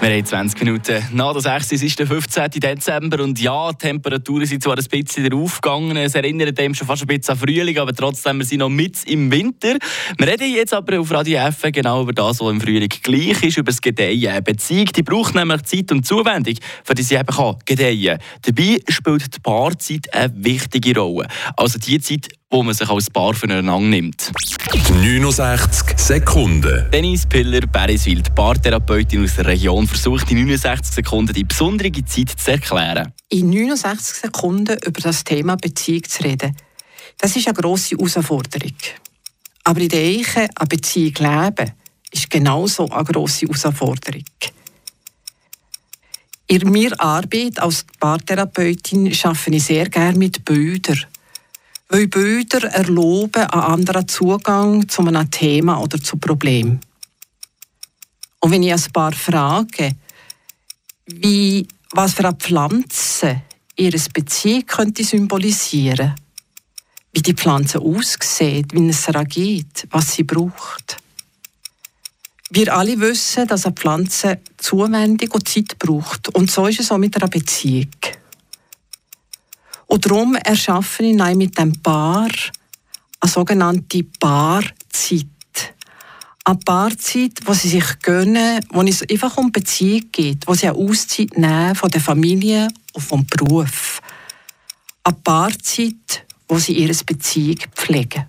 Wir haben 20 Minuten nach der 6. Es ist der 15. Dezember und ja, die Temperaturen sind zwar ein bisschen aufgegangen, es erinnert dem schon fast ein bisschen an Frühling, aber trotzdem, wir sind noch mit im Winter. Wir reden jetzt aber auf Radio F genau über das, was im Frühling gleich ist, über das Gedeihen. Eine Beziehung, die braucht nämlich Zeit und Zuwendung, für die sie eben kann gedeihen Dabei spielt die Paarzeit eine wichtige Rolle. Also die Zeit, wo man sich als Paar voneinander nimmt. 69 Sekunden. Denise Piller, Beriswild, Paartherapeutin aus der Region, versucht in 69 Sekunden die besondere Zeit zu erklären. In 69 Sekunden über das Thema Beziehung zu reden, das ist eine grosse Herausforderung. Aber in der Ehe eine Beziehung leben, ist genauso eine grosse Herausforderung. In meiner Arbeit als Paartherapeutin arbeite ich sehr gerne mit Bildern. Weil Bilder erlauben einen anderen Zugang zu einem Thema oder zu Problem. Und wenn ich ein Paar frage, wie, was für eine Pflanze ihre Beziehung könnte symbolisieren, wie die Pflanze aussieht, wie es reagiert, was sie braucht. Wir alle wissen, dass eine Pflanze Zuwendung und Zeit braucht. Und so ist es auch mit einer Beziehung. Und darum erschaffen ich mit dem Paar eine sogenannte Paarzeit. Eine Paarzeit, wo sie sich gönnen, wo es einfach um Beziehung geht, wo sie eine Auszeit nehmen von der Familie und vom Beruf. Eine Paarzeit, wo sie ihre Beziehung pflegen.